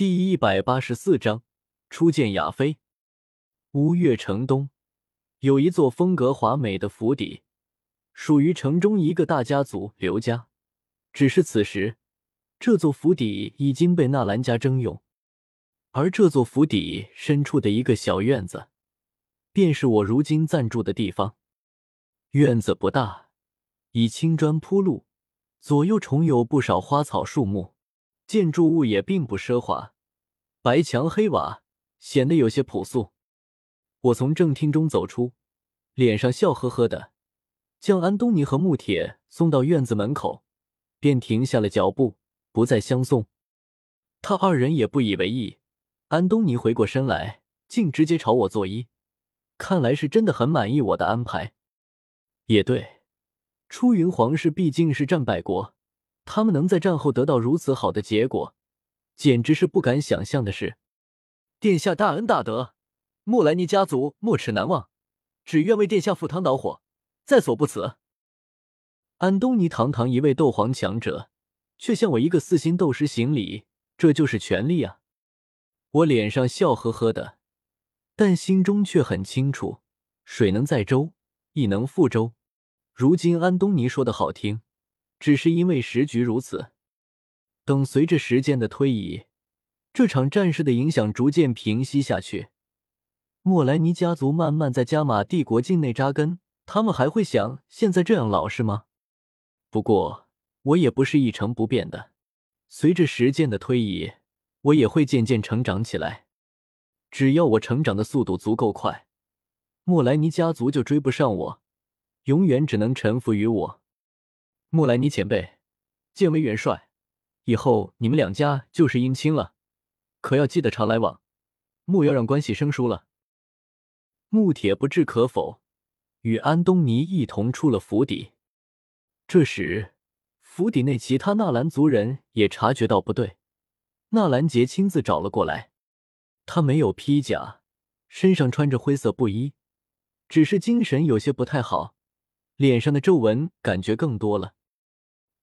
第一百八十四章初见亚妃。乌月城东有一座风格华美的府邸，属于城中一个大家族刘家。只是此时，这座府邸已经被纳兰家征用，而这座府邸深处的一个小院子，便是我如今暂住的地方。院子不大，以青砖铺路，左右重有不少花草树木。建筑物也并不奢华，白墙黑瓦显得有些朴素。我从正厅中走出，脸上笑呵呵的，将安东尼和穆铁送到院子门口，便停下了脚步，不再相送。他二人也不以为意。安东尼回过身来，竟直接朝我作揖，看来是真的很满意我的安排。也对，出云皇室毕竟是战败国。他们能在战后得到如此好的结果，简直是不敢想象的事。殿下大恩大德，莫莱尼家族没齿难忘，只愿为殿下赴汤蹈火，在所不辞。安东尼堂堂一位斗皇强者，却向我一个四星斗师行礼，这就是权力啊！我脸上笑呵呵的，但心中却很清楚：水能载舟，亦能覆舟。如今安东尼说的好听。只是因为时局如此。等随着时间的推移，这场战事的影响逐渐平息下去，莫莱尼家族慢慢在加玛帝国境内扎根，他们还会像现在这样老实吗？不过我也不是一成不变的，随着时间的推移，我也会渐渐成长起来。只要我成长的速度足够快，莫莱尼家族就追不上我，永远只能臣服于我。莫莱尼前辈，见为元帅，以后你们两家就是姻亲了，可要记得常来往，莫要让关系生疏了。穆铁不置可否，与安东尼一同出了府邸。这时，府邸内其他纳兰族人也察觉到不对，纳兰杰亲自找了过来。他没有披甲，身上穿着灰色布衣，只是精神有些不太好，脸上的皱纹感觉更多了。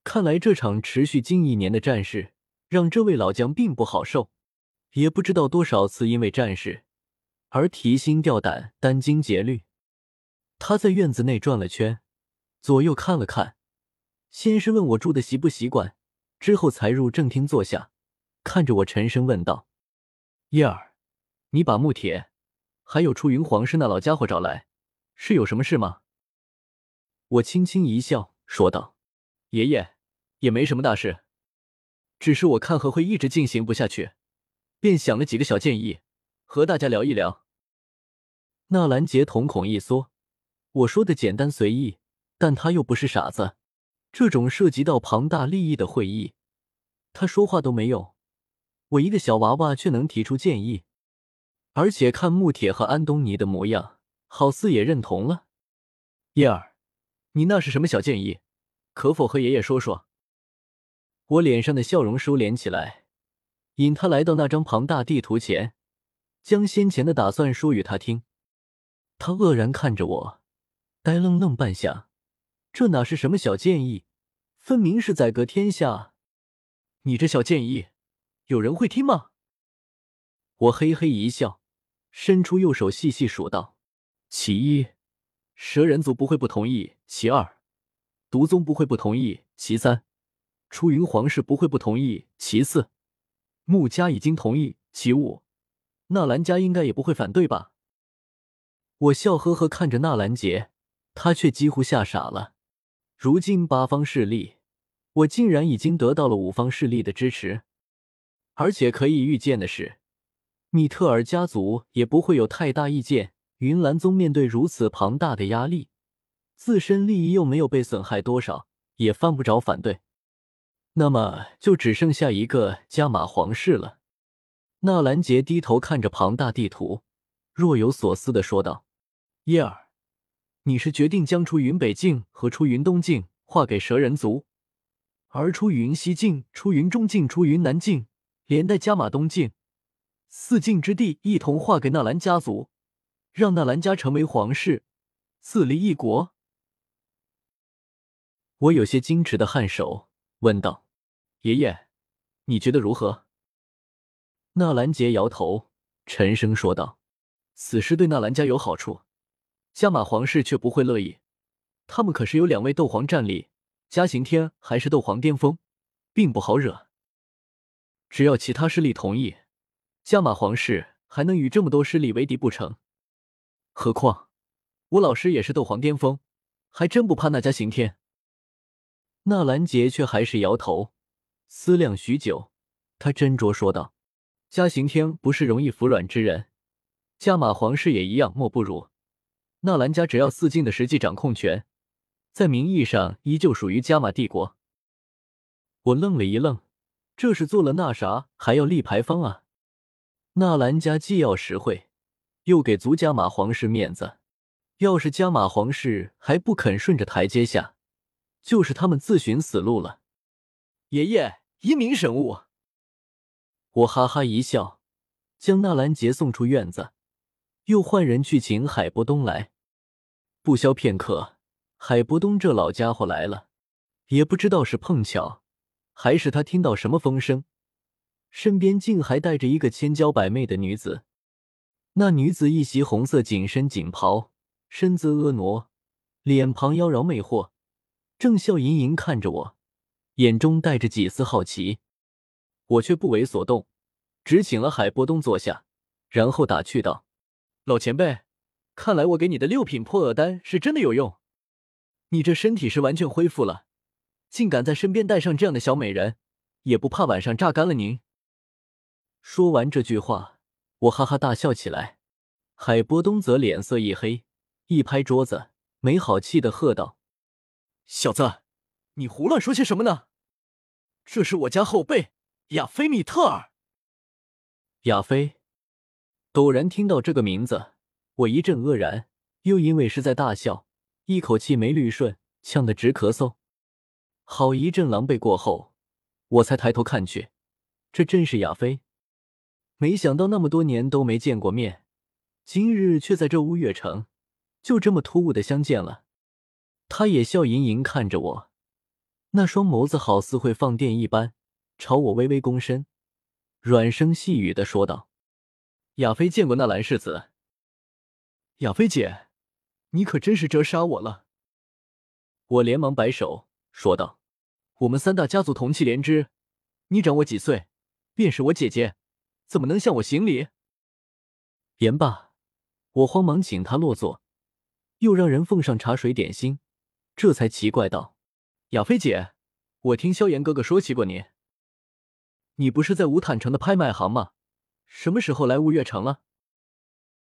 看来这场持续近一年的战事让这位老将并不好受，也不知道多少次因为战事而提心吊胆、殚精竭虑。他在院子内转了圈，左右看了看，先是问我住的习不习惯，之后才入正厅坐下，看着我沉声问道：“叶儿，你把穆铁还有出云皇室那老家伙找来，是有什么事吗？”我轻轻一笑，说道：“爷爷。”也没什么大事，只是我看和会一直进行不下去，便想了几个小建议，和大家聊一聊。纳兰杰瞳孔一缩，我说的简单随意，但他又不是傻子，这种涉及到庞大利益的会议，他说话都没用。我一个小娃娃却能提出建议，而且看穆铁和安东尼的模样，好似也认同了。叶儿，你那是什么小建议？可否和爷爷说说？我脸上的笑容收敛起来，引他来到那张庞大地图前，将先前的打算说与他听。他愕然看着我，呆愣愣半晌，这哪是什么小建议，分明是宰割天下！你这小建议，有人会听吗？我嘿嘿一笑，伸出右手细细数道：其一，蛇人族不会不同意；其二，毒宗不会不同意；其三。出云皇室不会不同意。其次，穆家已经同意。其五，纳兰家应该也不会反对吧？我笑呵呵看着纳兰杰，他却几乎吓傻了。如今八方势力，我竟然已经得到了五方势力的支持，而且可以预见的是，米特尔家族也不会有太大意见。云岚宗面对如此庞大的压力，自身利益又没有被损害多少，也犯不着反对。那么就只剩下一个加玛皇室了。纳兰杰低头看着庞大地图，若有所思的说道：“叶儿，你是决定将出云北境和出云东境划给蛇人族，而出云西境、出云中境、出云南境，连带加玛东境四境之地一同划给纳兰家族，让纳兰家成为皇室，自立一国？”我有些矜持的颔首，问道。爷爷，你觉得如何？纳兰杰摇头，沉声说道：“此事对纳兰家有好处，加马皇室却不会乐意。他们可是有两位斗皇战力，加刑天还是斗皇巅峰，并不好惹。只要其他势力同意，加马皇室还能与这么多势力为敌不成？何况我老师也是斗皇巅峰，还真不怕那家刑天。”纳兰杰却还是摇头，思量许久，他斟酌说道。嘉刑天不是容易服软之人，加马皇室也一样，莫不如。纳兰家只要四境的实际掌控权，在名义上依旧属于加马帝国。我愣了一愣，这是做了那啥还要立牌坊啊？纳兰家既要实惠，又给足加马皇室面子。要是加马皇室还不肯顺着台阶下，就是他们自寻死路了。爷爷，英明神武。我哈哈一笑，将纳兰杰送出院子，又换人去请海波东来。不消片刻，海波东这老家伙来了，也不知道是碰巧，还是他听到什么风声，身边竟还带着一个千娇百媚的女子。那女子一袭红色紧身锦袍，身姿婀娜，脸庞妖娆魅惑，正笑盈盈看着我，眼中带着几丝好奇。我却不为所动，只请了海波东坐下，然后打趣道：“老前辈，看来我给你的六品破厄丹是真的有用。你这身体是完全恢复了，竟敢在身边带上这样的小美人，也不怕晚上榨干了您。”说完这句话，我哈哈大笑起来。海波东则脸色一黑，一拍桌子，没好气的喝道：“小子，你胡乱说些什么呢？这是我家后辈。”亚菲米特尔，亚菲，陡然听到这个名字，我一阵愕然，又因为是在大笑，一口气没捋顺，呛得直咳嗽。好一阵狼狈过后，我才抬头看去，这真是亚菲。没想到那么多年都没见过面，今日却在这乌月城，就这么突兀的相见了。他也笑盈盈看着我，那双眸子好似会放电一般。朝我微微躬身，软声细语的说道：“亚飞见过纳兰世子。”亚飞姐，你可真是折杀我了！我连忙摆手说道：“我们三大家族同气连枝，你长我几岁，便是我姐姐，怎么能向我行礼？”言罢，我慌忙请他落座，又让人奉上茶水点心，这才奇怪道：“亚菲姐，我听萧炎哥哥说起过你。”你不是在无坦城的拍卖行吗？什么时候来雾月城了？